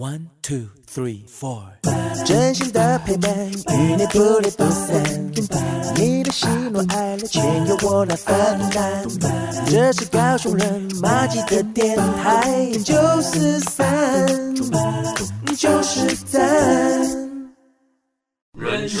One two three four，真心的陪伴，与你不离不散。你的喜怒哀乐，全由我来分担。这是高雄人马吉的电台，九四三，九四三。人生，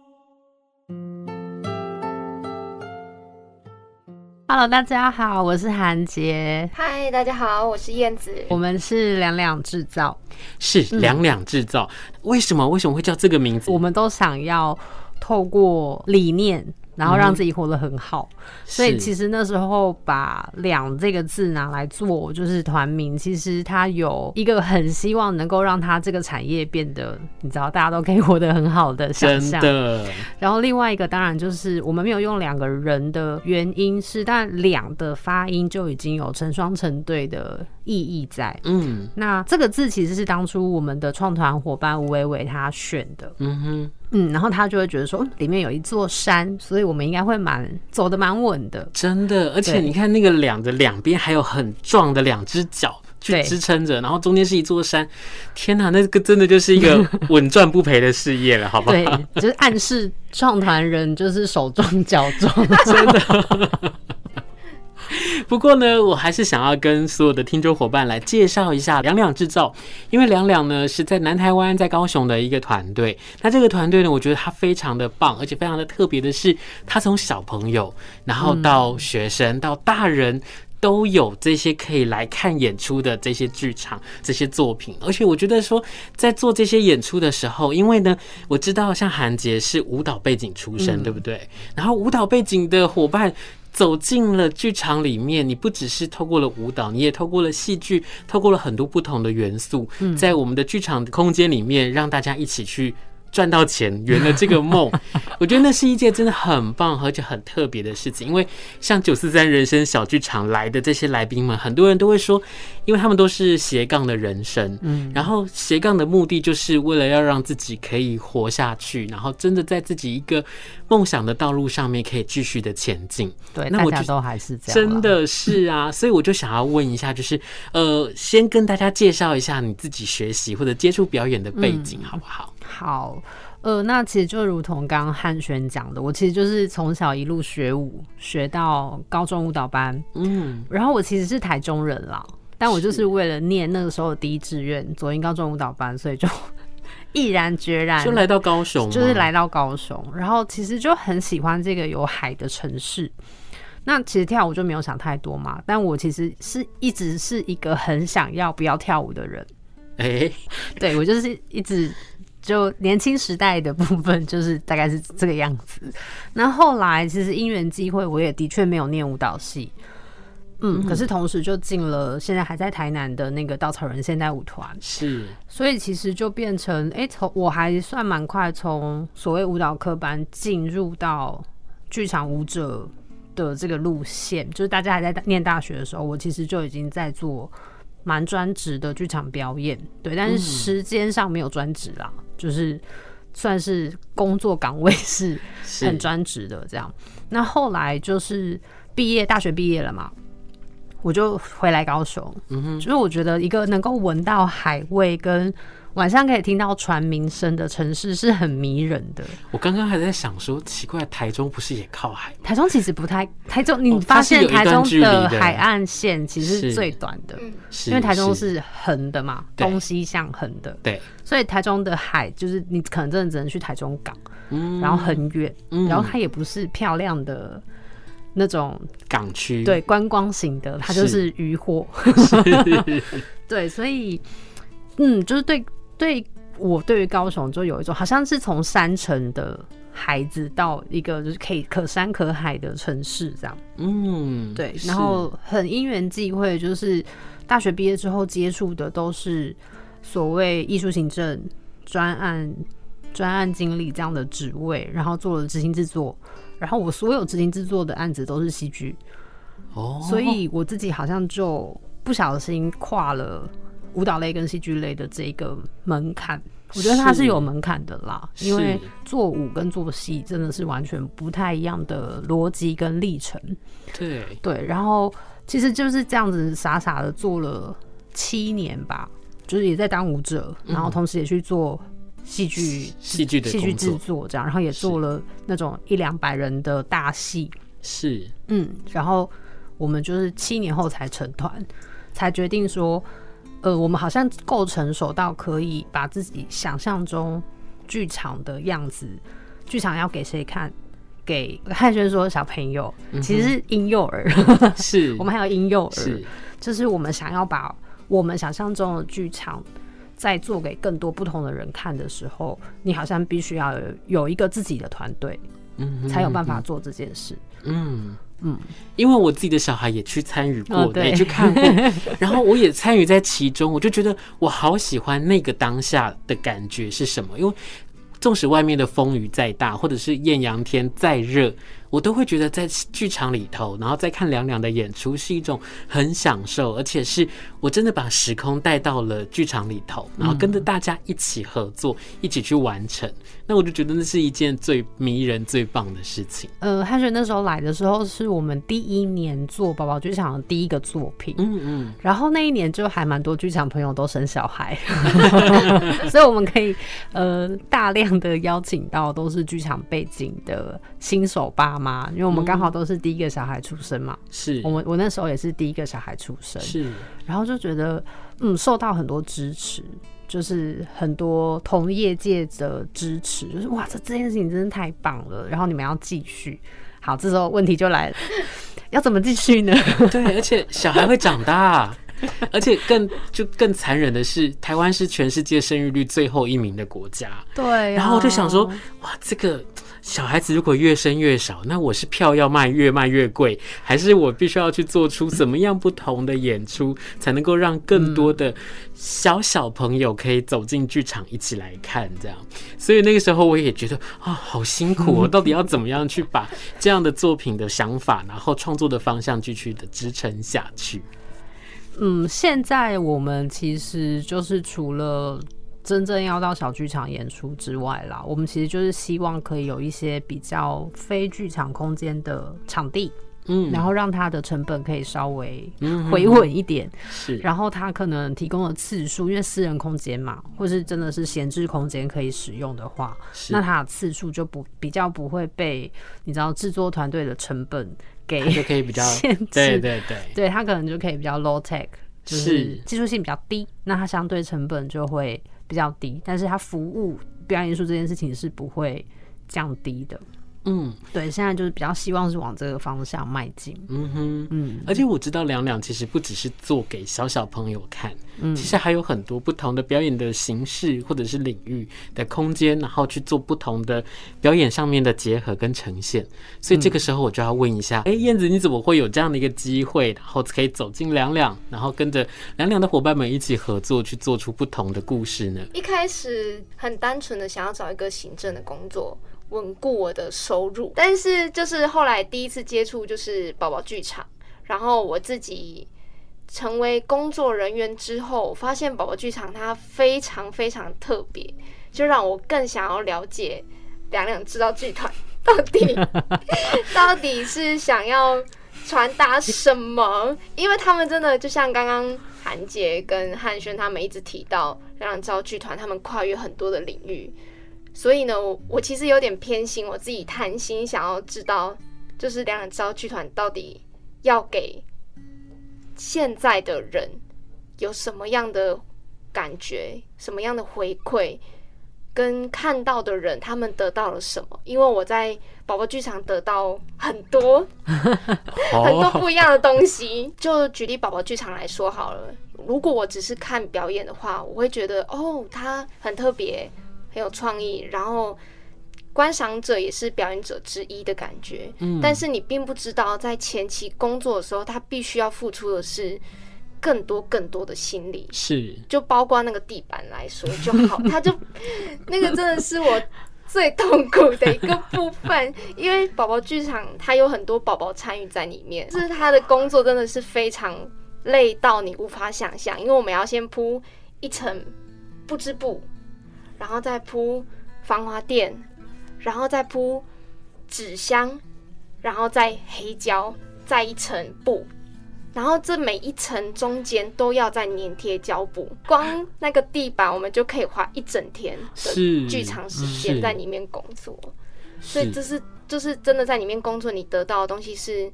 Hello，大家好，我是韩洁。Hi，大家好，我是燕子。我们是两两制造，是两两制造。嗯。为什么？为什么会叫这个名字？我们都想要透过理念。然后让自己活得很好，嗯，所以其实那时候把“两”这个字拿来做就是团名，其实它有一个很希望能够让它这个产业变得，你知道，大家都可以活得很好的想象。真的。然后另外一个当然就是我们没有用两个人的原因是，但“两”的发音就已经有成双成对的意义在。嗯，那这个字其实是当初我们的创团伙伴吴伟伟他选的。嗯哼。嗯，然后他就会觉得说，里面有一座山，所以我们应该会蛮走的蛮稳的。真的，而且你看那个两的两边还有很壮的两只脚去支撑着，然后中间是一座山。天哪，那个真的就是一个 稳赚不赔的事业了，好不好？对，就是暗示创团人就是手壮 脚壮，真的。不过呢，我还是想要跟所有的听众伙伴来介绍一下两两制造，因为两两呢是在南台湾，在高雄的一个团队。那这个团队呢，我觉得他非常的棒，而且非常的特别的是，他从小朋友，然后到学生，到大人，都有这些可以来看演出的这些剧场、这些作品。而且我觉得说，在做这些演出的时候，因为呢，我知道像韩杰是舞蹈背景出身，对不对？然后舞蹈背景的伙伴。走进了剧场里面，你不只是透过了舞蹈，你也透过了戏剧，透过了很多不同的元素，在我们的剧场空间里面，让大家一起去。赚到钱，圆了这个梦，我觉得那是一件真的很棒而且很特别的事情。因为像九四三人生小剧场来的这些来宾们，很多人都会说，因为他们都是斜杠的人生，嗯，然后斜杠的目的就是为了要让自己可以活下去，然后真的在自己一个梦想的道路上面可以继续的前进。对，那我觉得都还是这样，真的是啊。所以我就想要问一下，就是呃，先跟大家介绍一下你自己学习或者接触表演的背景，好不好？好，呃，那其实就如同刚刚汉轩讲的，我其实就是从小一路学舞，学到高中舞蹈班，嗯，然后我其实是台中人啦，但我就是为了念那个时候的第一志愿左营高中舞蹈班，所以就毅然决然就来到高雄，就是来到高雄，然后其实就很喜欢这个有海的城市。那其实跳舞就没有想太多嘛，但我其实是一直是一个很想要不要跳舞的人，哎、欸，对我就是一直。就年轻时代的部分，就是大概是这个样子。那后来其实因缘际会，我也的确没有念舞蹈系，嗯，可是同时就进了现在还在台南的那个稻草人现代舞团，是，所以其实就变成，哎、欸，从我还算蛮快从所谓舞蹈科班进入到剧场舞者的这个路线，就是大家还在念大学的时候，我其实就已经在做。蛮专职的剧场表演，对，但是时间上没有专职啦、嗯，就是算是工作岗位是。很专职的这样。那后来就是毕业，大学毕业了嘛，我就回来高雄，嗯哼，就是我觉得一个能够闻到海味跟。晚上可以听到船鸣声的城市是很迷人的。我刚刚还在想说，奇怪，台中不是也靠海？台中其实不太，台中你发现台中的海岸线其实是最短的，因为台中是横的嘛，东西向横的。对，所以台中的海就是你可能真的只能去台中港，然后很远，然后它也不是漂亮的那种港区，对，观光型的，它就是渔获。对，所以嗯，就是对。对我对于高雄就有一种好像是从山城的孩子到一个就是可以可山可海的城市这样，嗯，对，然后很因缘际会，就是大学毕业之后接触的都是所谓艺术行政专案专案经理这样的职位，然后做了执行制作，然后我所有执行制作的案子都是戏剧，哦，所以我自己好像就不小心跨了舞蹈类跟戏剧类的这个门槛。我觉得它是有门槛的啦，因为做舞跟做戏真的是完全不太一样的逻辑跟历程。对对，然后其实就是这样子傻傻的做了七年吧，就是也在当舞者，然后同时也去做。戏剧、戏剧的戏剧制作这样，然后也做了那种一两百人的大戏，是。嗯，然后我们就是七年后才成团，才决定说，呃，我们好像够成熟到可以把自己想象中剧场的样子，剧场要给谁看？给汉轩说小朋友，其实是婴幼儿，是。我们还有婴幼儿，就是我们想要把我们想象中的剧场。在做给更多不同的人看的时候，你好像必须要有有一个自己的团队，嗯，才有办法做这件事。嗯嗯，因为我自己的小孩也去参与过，也去看过，然后我也参与在其中，我就觉得我好喜欢那个当下的感觉是什么？因为纵使外面的风雨再大，或者是艳阳天再热。我都会觉得在剧场里头，然后再看两两的演出是一种很享受，而且是我真的把时空带到了剧场里头，然后跟着大家一起合作，一起去完成。那我就觉得那是一件最迷人、最棒的事情。呃，汉轩那时候来的时候是我们第一年做宝宝剧场的第一个作品，嗯嗯，然后那一年就还蛮多剧场朋友都生小孩，所以我们可以呃大量的邀请到都是剧场背景的新手爸妈，因为我们刚好都是第一个小孩出生嘛，是、嗯、我们我那时候也是第一个小孩出生，是，然后就觉得嗯受到很多支持。就是很多同业界的支持，就是哇，这这件事情真的太棒了。然后你们要继续，好，这时候问题就来了，要怎么继续呢？对，而且小孩会长大，而且更就更残忍的是，台湾是全世界生育率最后一名的国家。对啊，然后我就想说，哇，这个。小孩子如果越生越少，那我是票要卖越卖越贵，还是我必须要去做出怎么样不同的演出，才能够让更多的小小朋友可以走进剧场一起来看？这样，所以那个时候我也觉得啊，好辛苦哦！到底要怎么样去把这样的作品的想法，然后创作的方向继续的支撑下去？嗯，现在我们其实就是除了。真正要到小剧场演出之外啦，我们其实就是希望可以有一些比较非剧场空间的场地，嗯，然后让它的成本可以稍微回稳一点，是。然后它可能提供的次数，因为私人空间嘛，或是真的是闲置空间可以使用的话，那它的次数就不比较不会被你知道制作团队的成本给就可以比较 限制，对对对，对它可能就可以比较 low tech，就是技术性比较低，那它相对成本就会。比较低，但是它服务表演艺术这件事情是不会降低的。嗯，对，现在就是比较希望是往这个方向迈进。嗯哼，嗯，而且我知道两两其实不只是做给小小朋友看，嗯，其实还有很多不同的表演的形式或者是领域的空间，然后去做不同的表演上面的结合跟呈现。所以这个时候我就要问一下，哎、嗯，燕子你怎么会有这样的一个机会，然后可以走进两两，然后跟着两两的伙伴们一起合作，去做出不同的故事呢？一开始很单纯的想要找一个行政的工作。稳固我的收入，但是就是后来第一次接触就是宝宝剧场，然后我自己成为工作人员之后，发现宝宝剧场它非常非常特别，就让我更想要了解两两制造剧团到底 到底是想要传达什么，因为他们真的就像刚刚韩姐跟汉轩他们一直提到，两两知道剧团他们跨越很多的领域。所以呢，我我其实有点偏心，我自己贪心，想要知道，就是两人知道剧团到底要给现在的人有什么样的感觉，什么样的回馈，跟看到的人他们得到了什么？因为我在宝宝剧场得到很多 很多不一样的东西。就举例宝宝剧场来说好了，如果我只是看表演的话，我会觉得哦，它很特别。很有创意，然后观赏者也是表演者之一的感觉。嗯，但是你并不知道，在前期工作的时候，他必须要付出的是更多更多的心理，是，就包括那个地板来说就好，他就那个真的是我最痛苦的一个部分，因为宝宝剧场它有很多宝宝参与在里面，就是他的工作真的是非常累到你无法想象，因为我们要先铺一层布织布，然后再铺防滑垫，然后再铺纸箱，然后再黑胶，再一层布。然后这每一层中间都要再粘贴胶布，光那个地板我们就可以花一整天的剧场时间在里面工作，所以这是就是真的在里面工作，你得到的东西是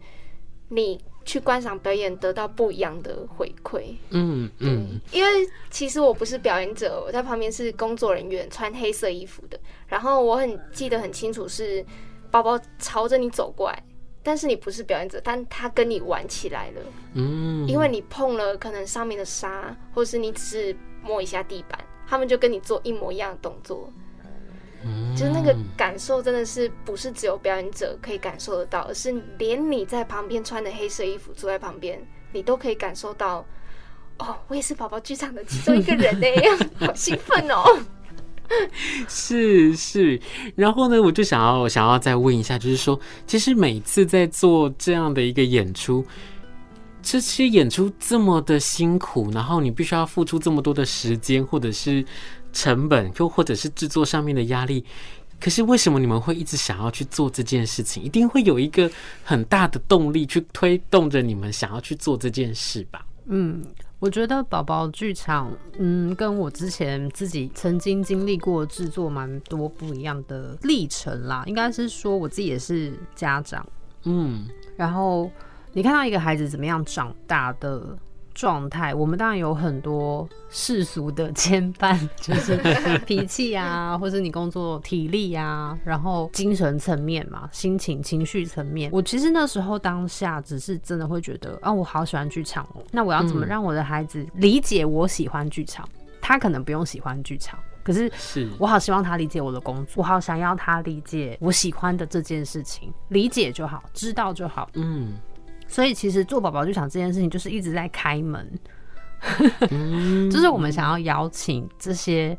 你去观赏表演得到不一样的回馈。嗯嗯，因为其实我不是表演者，我在旁边是工作人员，穿黑色衣服的。然后我很记得很清楚，是包包朝着你走过来。但是你不是表演者，但他跟你玩起来了，嗯，因为你碰了可能上面的沙，或是你只是摸一下地板，他们就跟你做一模一样的动作，嗯，就是那个感受真的是不是只有表演者可以感受得到，而是连你在旁边穿的黑色衣服坐在旁边，你都可以感受到，哦，我也是宝宝剧场的其中一个人呢，好兴奋哦。是是，然后呢，我就想要想要再问一下，就是说，其实每次在做这样的一个演出，这些演出这么的辛苦，然后你必须要付出这么多的时间，或者是成本，又或者是制作上面的压力，可是为什么你们会一直想要去做这件事情？一定会有一个很大的动力去推动着你们想要去做这件事吧？嗯。我觉得宝宝剧场，嗯，跟我之前自己曾经经历过制作蛮多不一样的历程啦。应该是说，我自己也是家长，嗯，然后你看到一个孩子怎么样长大的。状态，我们当然有很多世俗的牵绊，就是脾气啊，或是你工作体力啊，然后精神层面嘛，心情、情绪层面。我其实那时候当下只是真的会觉得啊，我好喜欢剧场哦。那我要怎么让我的孩子理解我喜欢剧场？他可能不用喜欢剧场，可是我好希望他理解我的工作，我好想要他理解我喜欢的这件事情，理解就好，知道就好。嗯。所以其实做宝宝剧场这件事情，就是一直在开门，就是我们想要邀请这些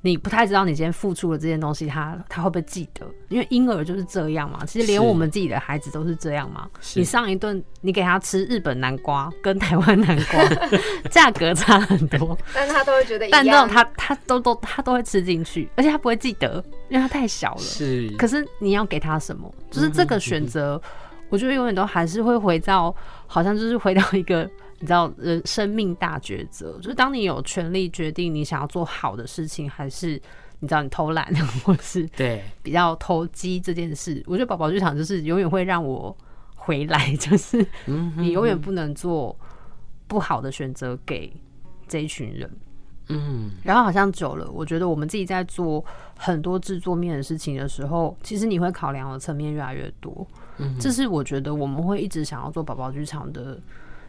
你不太知道你今天付出的这件东西，他他会不会记得？因为婴儿就是这样嘛。其实连我们自己的孩子都是这样嘛。你上一顿你给他吃日本南瓜跟台湾南瓜，价格差很多，但他都会觉得一样，但那种他他都都他都会吃进去，而且他不会记得，因为他太小了。是，可是你要给他什么？就是这个选择。我觉得永远都还是会回到，好像就是回到一个 你知道，人生命大抉择，就是当你有权利决定你想要做好的事情，还是你知道你偷懒，或是对比较投机这件事。我觉得宝宝剧场就是永远会让我回来，就是你永远不能做不好的选择给这一群人。嗯，然后好像久了，我觉得我们自己在做很多制作面的事情的时候，其实你会考量的层面越来越多。嗯，这是我觉得我们会一直想要做宝宝剧场的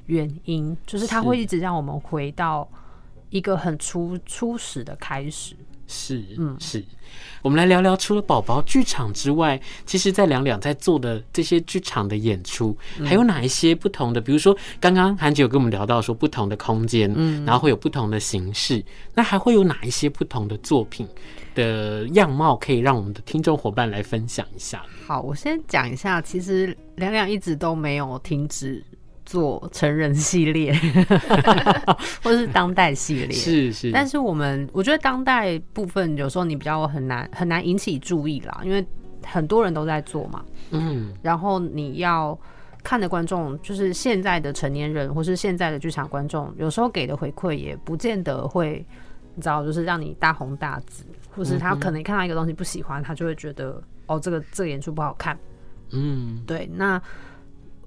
原因，就是它会一直让我们回到一个很初初始的开始。是，嗯，是。我们来聊聊，除了宝宝剧场之外，其实，在两两在做的这些剧场的演出，还有哪一些不同的？比如说，刚刚韩姐有跟我们聊到说，不同的空间，嗯，然后会有不同的形式，那还会有哪一些不同的作品的样貌，可以让我们的听众伙伴来分享一下？好，我先讲一下，其实两两一直都没有停止。做成人系列，或是当代系列，是是。但是我们我觉得当代部分有时候你比较很难很难引起注意啦，因为很多人都在做嘛。嗯。然后你要看的观众就是现在的成年人，或是现在的剧场观众，有时候给的回馈也不见得会，你知道，就是让你大红大紫，或是他可能看到一个东西不喜欢，他就会觉得哦，这个这个演出不好看。嗯，对，那。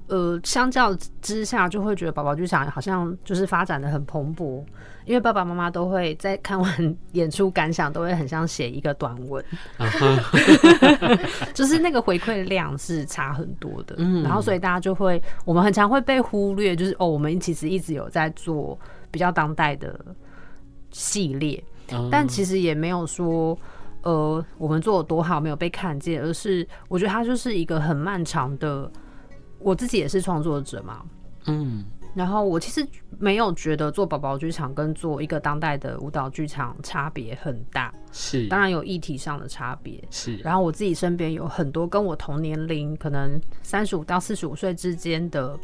呃，相较之下，就会觉得宝宝剧场好像就是发展的很蓬勃，因为爸爸妈妈都会在看完 演出感想，都会很像写一个短文，就是那个回馈量是差很多的。然后所以大家就会，我们很常会被忽略，就是哦，我们其实一直有在做比较当代的系列，但其实也没有说呃我们做的多好没有被看见，而是我觉得它就是一个很漫长的。我自己也是创作者嘛，嗯，然后我其实没有觉得做宝宝剧场跟做一个当代的舞蹈剧场差别很大，是。当然有议题上的差别。是，然后我自己身边有很多跟我同年龄，可能三十五到四十五岁之间的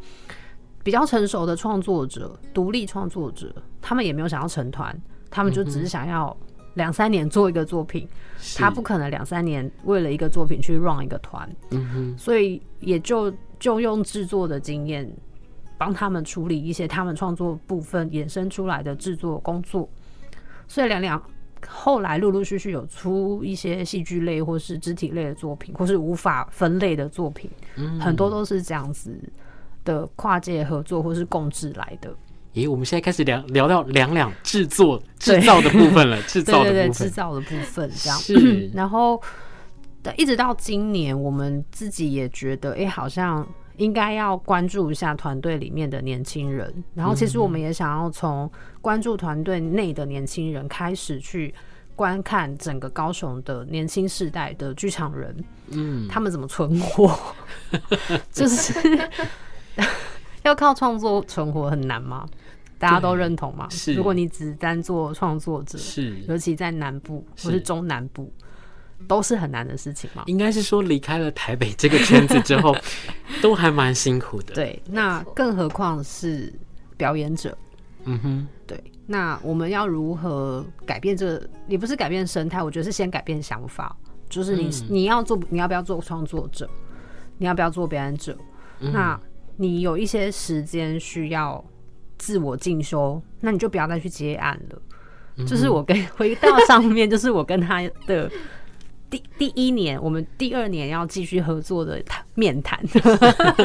比较成熟的创作者、独立创作者，他们也没有想要成团，他们就只是想要两三年做一个作品，他不可能两三年为了一个作品去 run 一个团，嗯哼，所以也就就用制作的经验。帮他们处理一些他们创作部分衍生出来的制作工作，所以两两后来陆陆续续有出一些戏剧类或是肢体类的作品，或是无法分类的作品，嗯、很多都是这样子的跨界合作或是共制来的。咦，我们现在开始聊聊到两两制作制造的部分了，制造的部分，对对对，制造的部分这样。是，然后一直到今年，我们自己也觉得，哎、欸，好像。应该要关注一下团队里面的年轻人，然后其实我们也想要从关注团队内的年轻人开始去观看整个高雄的年轻世代的剧场人，嗯，他们怎么存活？就是 要靠创作存活很难吗？大家都认同吗？是，如果你只单做创作者，是，尤其在南部或是中南部。都是很难的事情吗？应该是说离开了台北这个圈子之后，都还蛮辛苦的。对，那更何况是表演者。嗯哼，对。那我们要如何改变这个？也不是改变生态，我觉得是先改变想法。就是你、嗯、你要做，你要不要做创作者？你要不要做表演者？嗯、那你有一些时间需要自我进修，那你就不要再去接案了。嗯、就是我跟回到上面，就是我跟他的。第第一年，我们第二年要继续合作的面谈，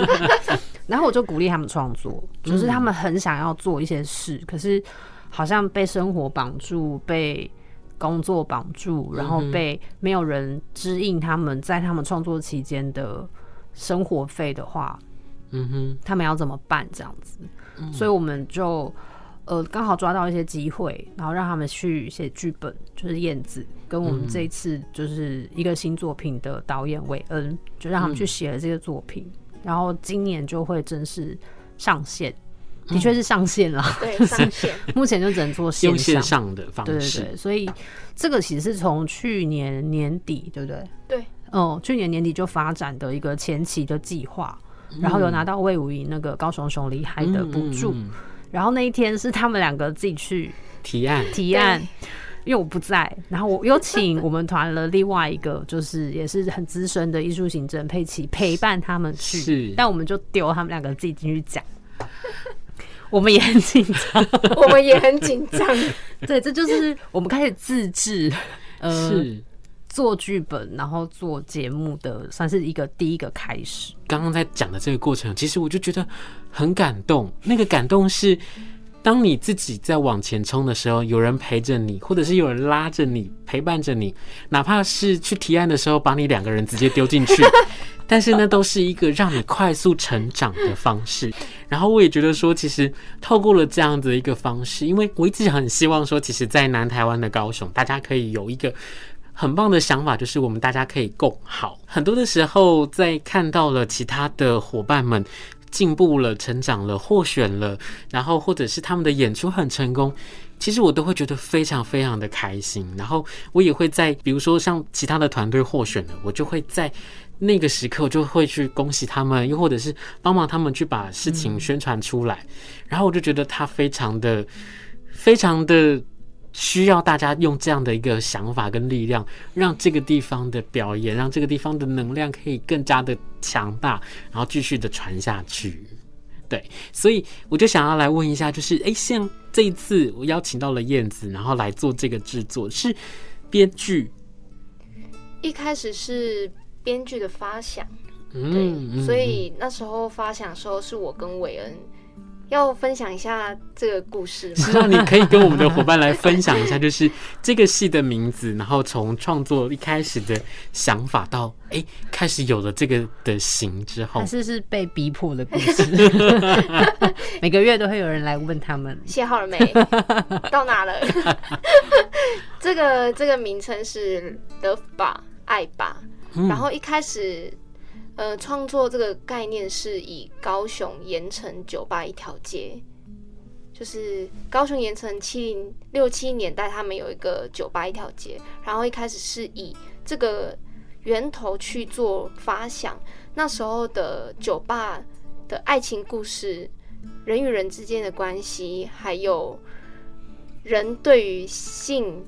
然后我就鼓励他们创作，就是他们很想要做一些事，可是好像被生活绑住，被工作绑住，然后被没有人指引他们在他们创作期间的生活费的话，嗯哼，他们要怎么办？这样子，所以我们就。呃，刚好抓到一些机会，然后让他们去写剧本，就是燕子跟我们这一次就是一个新作品的导演韦恩，就让他们去写了这个作品，嗯、然后今年就会正式上线，的确是上线了，对，上线，目前就只能做线用线上的方式，对对对，所以这个其实是从去年年底，对不对？对，哦、呃，去年年底就发展的一个前期的计划，然后有拿到魏武营那个高雄熊厉害的补助。嗯嗯嗯然后那一天是他们两个自己去提案提案，因为我不在。然后我有请我们团了另外一个，就是也是很资深的艺术行政佩奇陪伴他们去。是，但我们就丢他们两个自己进去讲。我们也很紧张，我们也很紧张。对，这就是我们开始自制，呃，是。做剧本，然后做节目的，算是一个第一个开始。刚刚在讲的这个过程，其实我就觉得很感动。那个感动是，当你自己在往前冲的时候，有人陪着你，或者是有人拉着你，陪伴着你，哪怕是去提案的时候，把你两个人直接丢进去，但是那，都是一个让你快速成长的方式。然后我也觉得说，其实透过了这样的一个方式，因为我一直很希望说，其实，在南台湾的高雄，大家可以有一个。很棒的想法，就是我们大家可以共好。很多的时候，在看到了其他的伙伴们进步了、成长了、获选了，然后或者是他们的演出很成功，其实我都会觉得非常非常的开心。然后我也会在，比如说像其他的团队获选了，我就会在那个时刻，我就会去恭喜他们，又或者是帮忙他们去把事情宣传出来。然后我就觉得他非常的、非常的。需要大家用这样的一个想法跟力量，让这个地方的表演，让这个地方的能量可以更加的强大，然后继续的传下去。对，所以我就想要来问一下，就是哎，像这一次我邀请到了燕子，然后来做这个制作，是编剧。一开始是编剧的发想，嗯，对，所以那时候发想的时候是我跟韦恩。要分享一下这个故事吗？是啊，你可以跟我们的伙伴来分享一下，就是这个戏的名字，然后从创作一开始的想法到哎、欸、开始有了这个的形之后，还是是被逼迫的故事。每个月都会有人来问他们写好了没，到哪了？这个这个名称是 Love 吧，爱吧。然后一开始呃，创作这个概念是以高雄盐埕酒吧一条街，就是高雄盐埕七零六七年代，他们有一个酒吧一条街，然后一开始是以这个源头去做发想，那时候的酒吧的爱情故事，人与人之间的关系，还有人对于性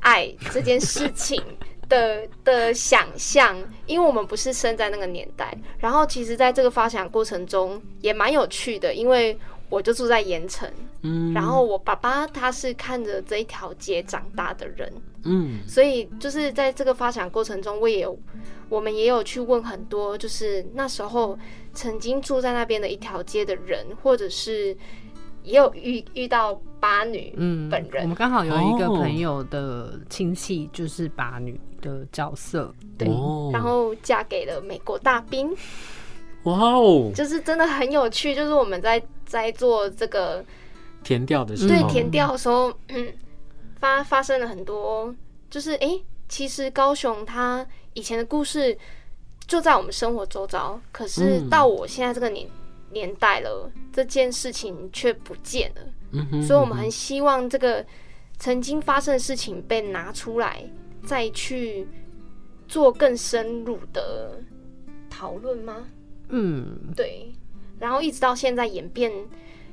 爱这件事情。的的想象，因为我们不是生在那个年代，然后其实在这个发想过程中也蛮有趣的，因为我就住在盐城，嗯，然后我爸爸他是看着这一条街长大的人，嗯，所以就是在这个发想过程中，我也有我们也有去问很多，就是那时候曾经住在那边的一条街的人，或者是也有遇遇到八女嗯本人，嗯，我们刚好有一个朋友的亲戚就是八女。的角色，对，然后嫁给了美国大兵，哇哦，就是真的很有趣。就是我们在在做这个填调的时候，对填调的时候，嗯，发发生了很多，就是哎、欸，其实高雄它以前的故事就在我们生活周遭，可是到我现在这个年年代了，这件事情却不见了。嗯哼，所以我们很希望这个曾经发生的事情被拿出来。再去做更深入的讨论吗？嗯，对。然后一直到现在演变，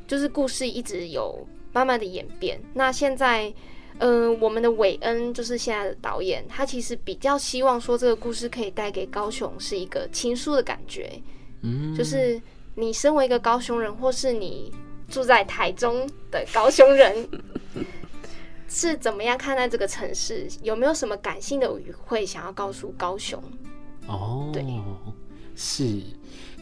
就是故事一直有慢慢的演变。那现在，嗯、呃，我们的韦恩就是现在的导演，他其实比较希望说这个故事可以带给高雄是一个情书的感觉。嗯，就是你身为一个高雄人，或是你住在台中的高雄人。是怎么样看待这个城市？有没有什么感性的语汇想要告诉高雄？哦，对，是，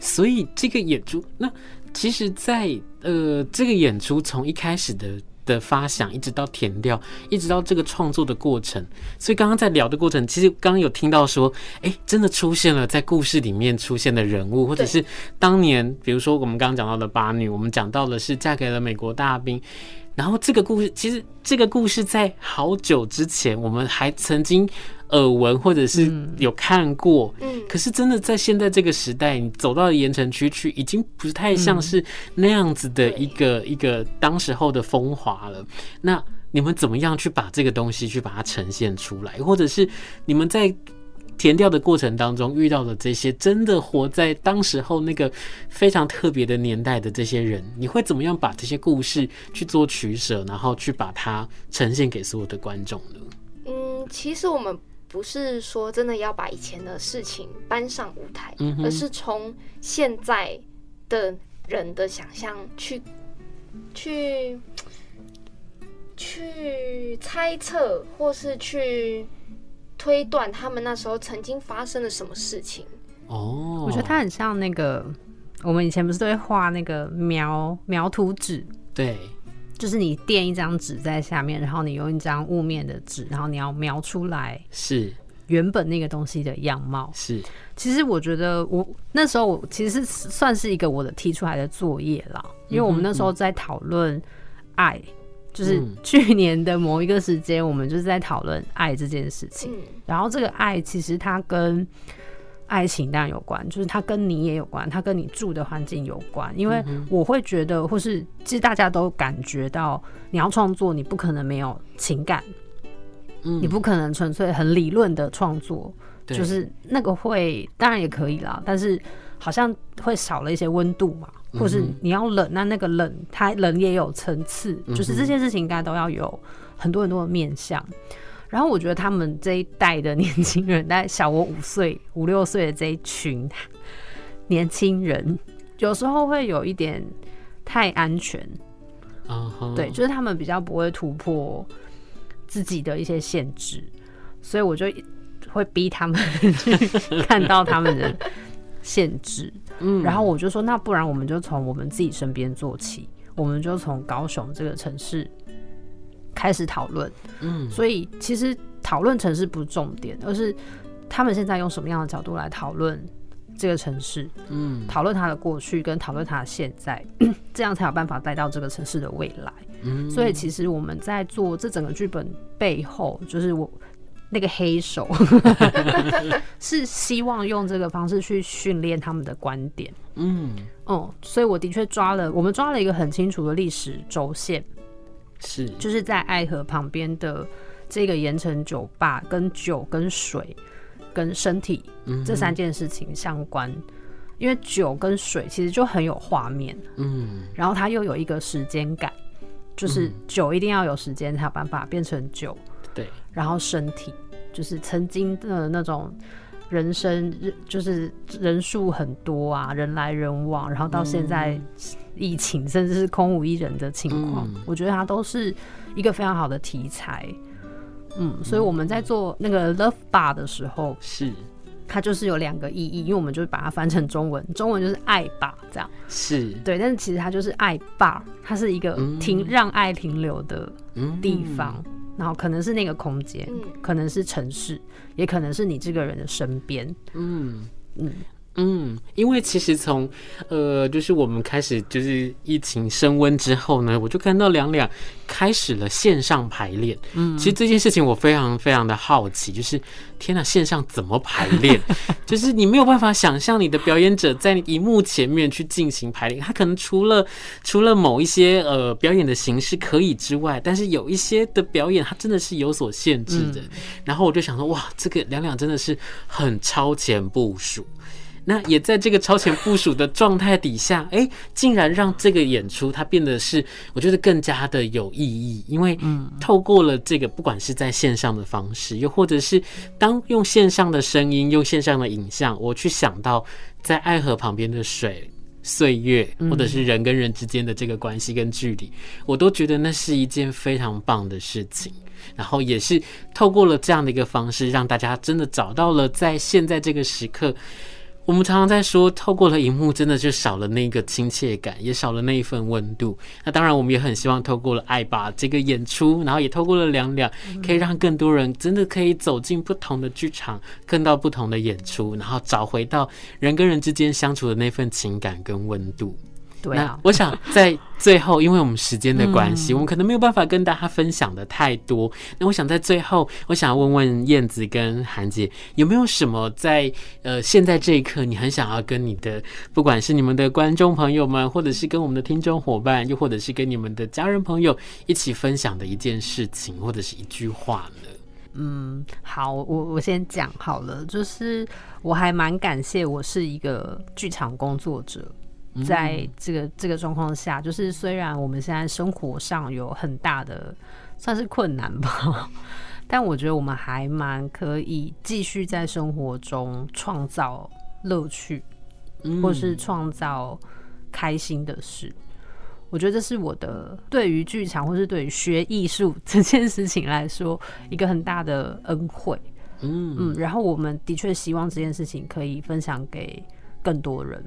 所以这个演出，那其实在，在呃，这个演出从一开始的的发想，一直到填调，一直到这个创作的过程，所以刚刚在聊的过程，其实刚刚有听到说，哎，真的出现了在故事里面出现的人物，或者是当年，比如说我们刚刚讲到的八女，我们讲到的是嫁给了美国大兵。然后这个故事，其实这个故事在好久之前，我们还曾经耳闻或者是有看过。嗯，可是真的在现在这个时代，你走到盐城区去，已经不太像是那样子的一个一个当时候的风华了。那你们怎么样去把这个东西去把它呈现出来，或者是你们在？田调的过程当中遇到的这些真的活在当时候那个非常特别的年代的这些人，你会怎么样把这些故事去做取舍，然后去把它呈现给所有的观众呢？嗯，其实我们不是说真的要把以前的事情搬上舞台，嗯，而是从现在的人的想象去去去猜测，或是去。推断他们那时候曾经发生了什么事情？哦，我觉得它很像那个，我们以前不是都会画那个描描图纸？对，就是你垫一张纸在下面，然后你用一张雾面的纸，然后你要描出来是原本那个东西的样貌。是，其实我觉得我那时候我其实算是一个我的提出来的作业啦，因为我们那时候在讨论爱。就是去年的某一个时间，我们就是在讨论爱这件事情。然后这个爱其实它跟爱情当然有关，就是它跟你也有关，它跟你住的环境有关。因为我会觉得，或是其实大家都感觉到，你要创作，你不可能没有情感，你不可能纯粹很理论的创作，就是那个会当然也可以啦，但是好像会少了一些温度嘛。或是你要冷，那那个冷，它冷也有层次，就是这件事情应该都要有很多很多的面向。然后我觉得他们这一代的年轻人，大概小我五岁、五六岁的这一群 年轻人，有时候会有一点太安全。对，就是他们比较不会突破自己的一些限制，所以我就会逼他们去 看到他们的限制。嗯，然后我就说，那不然我们就从我们自己身边做起，我们就从高雄这个城市开始讨论。嗯，所以其实讨论城市不是重点，而是他们现在用什么样的角度来讨论这个城市？嗯，讨论它的过去，跟讨论它的现在，这样才有办法带到这个城市的未来。嗯，所以其实我们在做这整个剧本背后，就是我那个黑手。是希望用这个方式去训练他们的观点。嗯，哦、嗯，所以我的确抓了，我们抓了一个很清楚的历史轴线，是。就是在爱河旁边的这个盐城酒吧，跟酒、跟水、跟身体这三件事情相关。嗯、因为酒跟水其实就很有画面，嗯，然后它又有一个时间感，就是酒一定要有时间才有办法变成酒，对，然后身体。就是曾经的那种人生，就是人数很多啊，人来人往，然后到现在疫情，甚至是空无一人的情况，嗯、我觉得它都是一个非常好的题材。嗯，所以我们在做那个 Love Bar 的时候，是。它就是有两个意义，因为我们就是把它翻成中文，中文就是爱吧这样，是。对，但是其实它就是爱 Bar，它是一个停、嗯、让爱停留的地方。嗯然后可能是那个空间，嗯、可能是城市，也可能是你这个人的身边。嗯。嗯嗯，因为其实从呃，就是我们开始就是疫情升温之后呢，我就看到两两开始了线上排练。嗯，其实这件事情我非常非常的好奇，就是天哪，线上怎么排练？就是你没有办法想象你的表演者在荧幕前面去进行排练，他可能除了除了某一些呃表演的形式可以之外，但是有一些的表演它真的是有所限制的。嗯、然后我就想说，哇，这个两两真的是很超前部署。那也在这个超前部署的状态底下，哎，竟然让这个演出它变得是我觉得更加的有意义，因为透过了这个，不管是在线上的方式，又或者是当用线上的声音、用线上的影像，我去想到在爱河旁边的水、岁月，或者是人跟人之间的这个关系跟距离，我都觉得那是一件非常棒的事情。然后也是透过了这样的一个方式，让大家真的找到了在现在这个时刻。我们常常在说，透过了荧幕，真的就少了那个亲切感，也少了那一份温度。那当然，我们也很希望透过了爱吧这个演出，然后也透过了两两，可以让更多人真的可以走进不同的剧场，看到不同的演出，然后找回到人跟人之间相处的那份情感跟温度。对啊，我想在最后，因为我们时间的关系，我们可能没有办法跟大家分享的太多。那我想在最后，我想要问问燕子跟韩姐，有没有什么在呃现在这一刻，你很想要跟你的，不管是你们的观众朋友们，或者是跟我们的听众伙伴，又或者是跟你们的家人朋友一起分享的一件事情，或者是一句话呢？嗯，好，我我先讲好了，就是我还蛮感谢，我是一个剧场工作者。在这个这个状况下，就是虽然我们现在生活上有很大的算是困难吧，但我觉得我们还蛮可以继续在生活中创造乐趣，或是创造开心的事。我觉得这是我的对于剧场或是对于学艺术 这件事情来说一个很大的恩惠。嗯嗯，然后我们的确希望这件事情可以分享给更多人。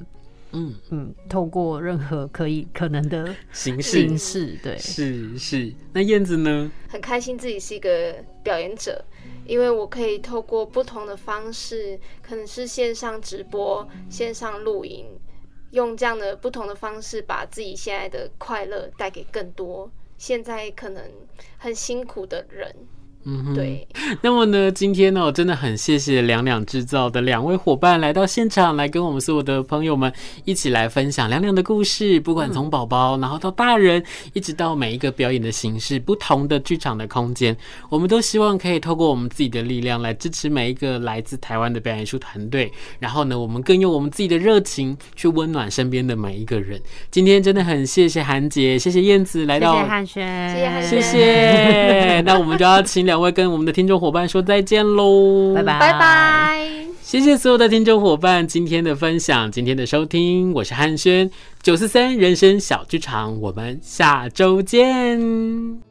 嗯嗯，透过任何可以可能的形式，形式对，是是。那燕子呢？很开心自己是一个表演者，因为我可以透过不同的方式，可能是线上直播、线上录影，用这样的不同的方式，把自己现在的快乐带给更多现在可能很辛苦的人。嗯哼，对。那么呢，今天呢，我真的很谢谢两两制造的两位伙伴来到现场，来跟我们所有的朋友们一起来分享两两的故事。不管从宝宝，然后到大人，一直到每一个表演的形式，不同的剧场的空间，我们都希望可以透过我们自己的力量来支持每一个来自台湾的表演艺术团队。然后呢，我们更用我们自己的热情去温暖身边的每一个人。今天真的很谢谢韩姐，谢谢燕子来到，谢谢汉轩，谢谢谢谢。那我们就要请。两位跟我们的听众伙伴说再见喽，拜拜拜拜！谢谢所有的听众伙伴今天的分享，今天的收听，我是汉轩，九四三人生小剧场，我们下周见。